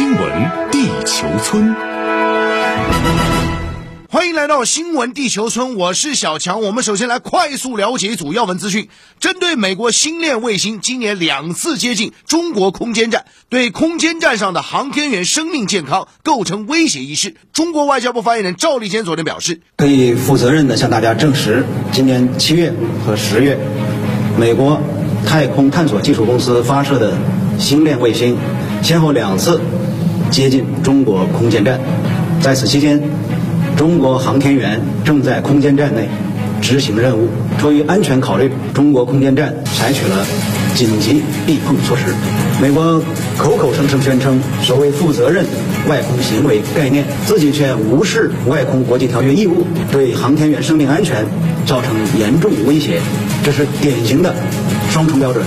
新闻地球村，欢迎来到新闻地球村，我是小强。我们首先来快速了解一组要闻资讯。针对美国星链卫星今年两次接近中国空间站，对空间站上的航天员生命健康构成威胁一事，中国外交部发言人赵立坚昨天表示，可以负责任的向大家证实，今年七月和十月，美国太空探索技术公司发射的星链卫星。先后两次接近中国空间站，在此期间，中国航天员正在空间站内执行任务。出于安全考虑，中国空间站采取了紧急避碰措施。美国口口声声宣称所谓负责任外空行为概念，自己却无视外空国际条约义务，对航天员生命安全造成严重威胁，这是典型的双重标准。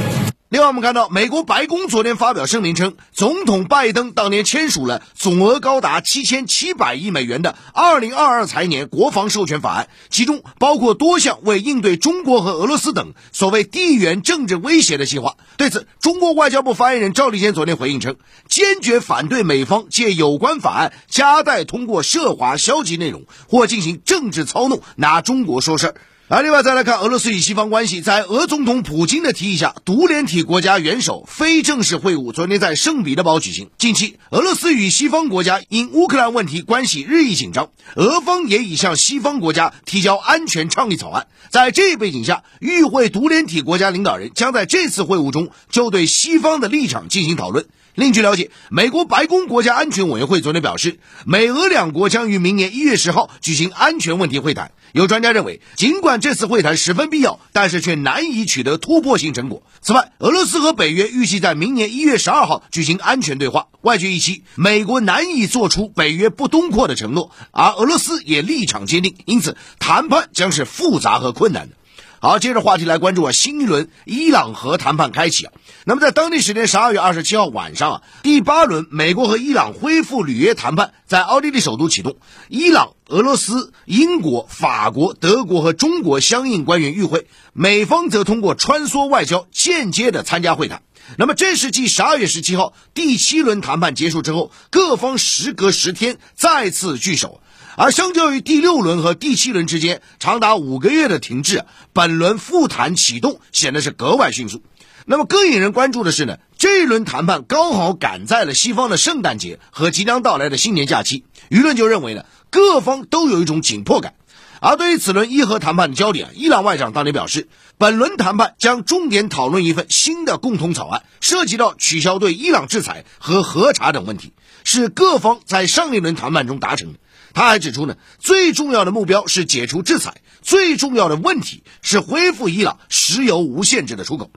另外，我们看到，美国白宫昨天发表声明称，总统拜登当年签署了总额高达七千七百亿美元的二零二二财年国防授权法案，其中包括多项为应对中国和俄罗斯等所谓地缘政治威胁的计划。对此，中国外交部发言人赵立坚昨天回应称，坚决反对美方借有关法案夹带通过涉华消极内容或进行政治操弄，拿中国说事儿。而另外再来看俄罗斯与西方关系，在俄总统普京的提议下，独联体国家元首非正式会晤昨天在圣彼得堡举行。近期，俄罗斯与西方国家因乌克兰问题关系日益紧张，俄方也已向西方国家提交安全倡议草案。在这一背景下，与会独联体国家领导人将在这次会晤中就对西方的立场进行讨论。另据了解，美国白宫国家安全委员会昨天表示，美俄两国将于明年一月十号举行安全问题会谈。有专家认为，尽管这次会谈十分必要，但是却难以取得突破性成果。此外，俄罗斯和北约预计在明年一月十二号举行安全对话。外界预期，美国难以做出北约不东扩的承诺，而俄罗斯也立场坚定，因此谈判将是复杂和困难的。好，接着话题来关注啊，新一轮伊朗核谈判开启啊。那么在当地时间十二月二十七号晚上啊，第八轮美国和伊朗恢复履约谈判在奥地利首都启动，伊朗、俄罗斯、英国、法国、德国和中国相应官员与会，美方则通过穿梭外交间接的参加会谈。那么这是继十二月十七号第七轮谈判结束之后，各方时隔十天再次聚首。而相较于第六轮和第七轮之间长达五个月的停滞，本轮复谈启动显得是格外迅速。那么更引人关注的是呢，这一轮谈判刚好赶在了西方的圣诞节和即将到来的新年假期，舆论就认为呢，各方都有一种紧迫感。而对于此轮伊核谈判的焦点，伊朗外长当年表示，本轮谈判将重点讨论一份新的共同草案，涉及到取消对伊朗制裁和核查等问题，是各方在上一轮谈判中达成的。他还指出呢，最重要的目标是解除制裁，最重要的问题是恢复伊朗石油无限制的出口。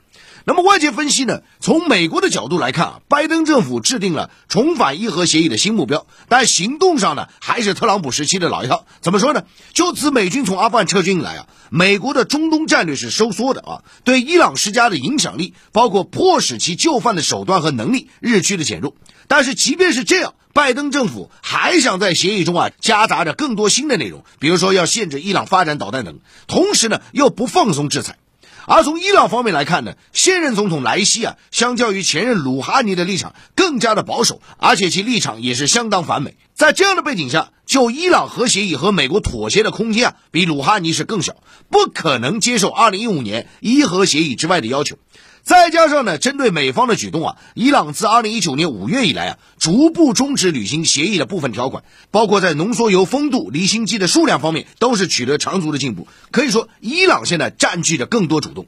那么外界分析呢，从美国的角度来看啊，拜登政府制定了重返伊核协议的新目标，但行动上呢，还是特朗普时期的老一套。怎么说呢？就此美军从阿富汗撤军以来啊，美国的中东战略是收缩的啊，对伊朗施加的影响力，包括迫使其就范的手段和能力日趋的减弱。但是即便是这样，拜登政府还想在协议中啊夹杂着更多新的内容，比如说要限制伊朗发展导弹等，同时呢又不放松制裁。而从伊朗方面来看呢，现任总统莱西啊，相较于前任鲁哈尼的立场更加的保守，而且其立场也是相当反美。在这样的背景下，就伊朗核协议和美国妥协的空间啊，比鲁哈尼是更小，不可能接受二零一五年伊核协议之外的要求。再加上呢，针对美方的举动啊，伊朗自二零一九年五月以来啊，逐步终止履行协议的部分条款，包括在浓缩铀丰度、离心机的数量方面，都是取得长足的进步。可以说，伊朗现在占据着更多主动。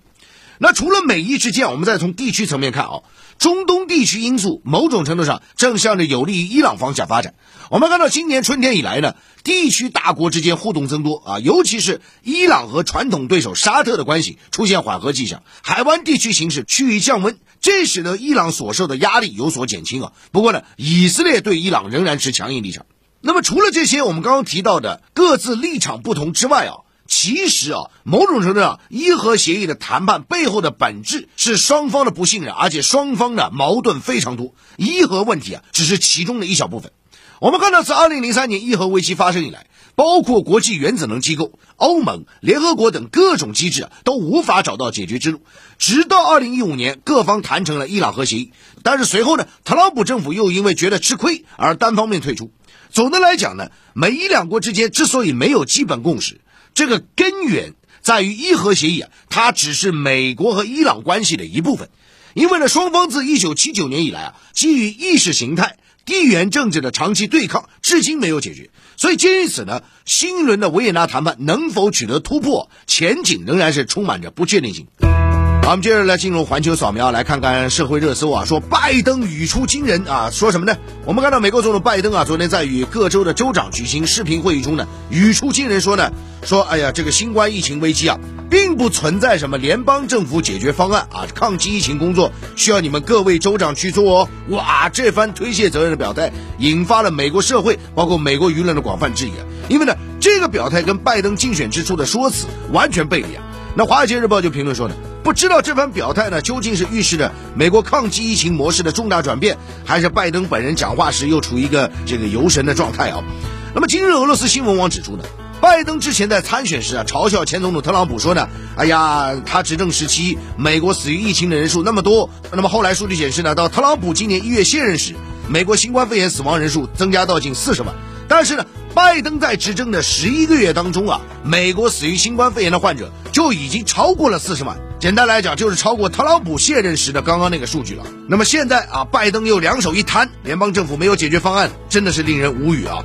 那除了美伊之间，我们再从地区层面看啊，中东地区因素某种程度上正向着有利于伊朗方向发展。我们看到今年春天以来呢，地区大国之间互动增多啊，尤其是伊朗和传统对手沙特的关系出现缓和迹象，海湾地区形势趋于降温，这使得伊朗所受的压力有所减轻啊。不过呢，以色列对伊朗仍然持强硬立场。那么除了这些我们刚刚提到的各自立场不同之外啊。其实啊，某种程度上，伊核协议的谈判背后的本质是双方的不信任，而且双方的矛盾非常多。伊核问题啊，只是其中的一小部分。我们看到，自2003年伊核危机发生以来，包括国际原子能机构、欧盟、联合国等各种机制啊，都无法找到解决之路。直到二零一五年，各方谈成了伊朗核协议，但是随后呢，特朗普政府又因为觉得吃亏而单方面退出。总的来讲呢，美伊两国之间之所以没有基本共识，这个根源在于伊核协议啊，它只是美国和伊朗关系的一部分。因为呢，双方自一九七九年以来啊，基于意识形态、地缘政治的长期对抗，至今没有解决。所以，鉴于此呢，新一轮的维也纳谈判能否取得突破，前景仍然是充满着不确定性。好，我们接着来进入环球扫描，来看看社会热搜啊。说拜登语出惊人啊，说什么呢？我们看到美国总统拜登啊，昨天在与各州的州长举行视频会议中呢，语出惊人说呢，说哎呀，这个新冠疫情危机啊，并不存在什么联邦政府解决方案啊，抗击疫情工作需要你们各位州长去做哦。哇，这番推卸责任的表态，引发了美国社会包括美国舆论的广泛质疑啊。因为呢，这个表态跟拜登竞选之初的说辞完全背离啊。那《华尔街日报》就评论说呢。不知道这番表态呢，究竟是预示着美国抗击疫情模式的重大转变，还是拜登本人讲话时又处于一个这个游神的状态啊？那么今日俄罗斯新闻网指出呢，拜登之前在参选时啊，嘲笑前总统特朗普说呢，哎呀，他执政时期美国死于疫情的人数那么多，那么后来数据显示呢，到特朗普今年一月卸任时，美国新冠肺炎死亡人数增加到近四十万，但是呢。拜登在执政的十一个月当中啊，美国死于新冠肺炎的患者就已经超过了四十万。简单来讲，就是超过特朗普卸任时的刚刚那个数据了。那么现在啊，拜登又两手一摊，联邦政府没有解决方案，真的是令人无语啊。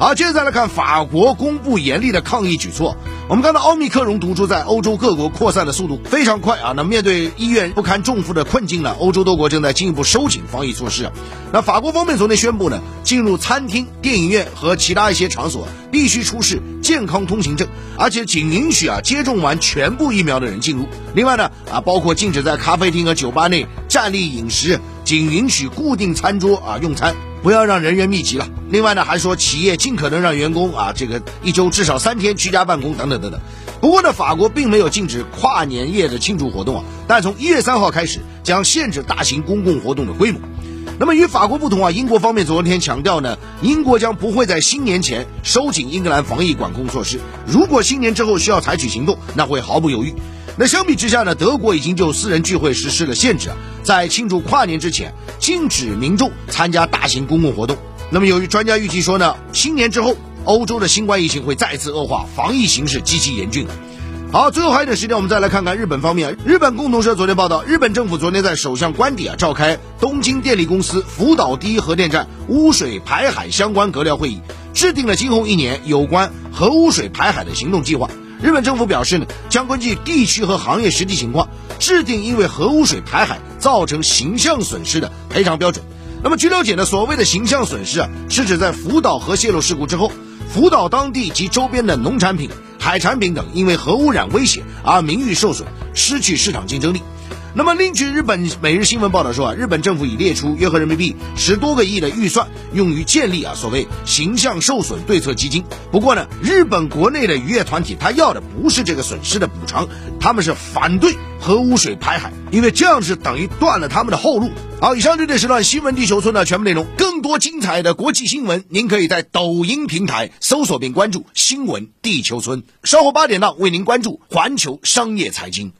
好，接着再来看法国公布严厉的抗议举措。我们看到奥密克戎毒株在欧洲各国扩散的速度非常快啊！那面对医院不堪重负的困境呢，欧洲多国正在进一步收紧防疫措施。那法国方面昨天宣布呢，进入餐厅、电影院和其他一些场所必须出示健康通行证，而且仅允许啊接种完全部疫苗的人进入。另外呢，啊包括禁止在咖啡厅和酒吧内站立饮食，仅允许固定餐桌啊用餐。不要让人员密集了。另外呢，还说企业尽可能让员工啊，这个一周至少三天居家办公等等等等。不过呢，法国并没有禁止跨年夜的庆祝活动啊，但从一月三号开始将限制大型公共活动的规模。那么与法国不同啊，英国方面昨天强调呢，英国将不会在新年前收紧英格兰防疫管控措施。如果新年之后需要采取行动，那会毫不犹豫。那相比之下呢，德国已经就私人聚会实施了限制啊，在庆祝跨年之前，禁止民众参加大型公共活动。那么，由于专家预计说呢，新年之后，欧洲的新冠疫情会再次恶化，防疫形势极其严峻。好，最后还有一点时间，我们再来看看日本方面。日本共同社昨天报道，日本政府昨天在首相官邸啊召开东京电力公司福岛第一核电站污水排海相关阁僚会议，制定了今后一年有关核污水排海的行动计划。日本政府表示呢，将根据地区和行业实际情况，制定因为核污水排海造成形象损失的赔偿标准。那么据了解呢，所谓的形象损失啊，是指在福岛核泄漏事故之后，福岛当地及周边的农产品、海产品等因为核污染威胁而名誉受损，失去市场竞争力。那么，另据日本每日新闻报道说啊，日本政府已列出约合人民币十多个亿的预算，用于建立啊所谓形象受损对策基金。不过呢，日本国内的渔业团体他要的不是这个损失的补偿，他们是反对核污水排海，因为这样是等于断了他们的后路。好，以上这点时段新闻地球村的全部内容，更多精彩的国际新闻，您可以在抖音平台搜索并关注新闻地球村。稍后八点档为您关注环球商业财经。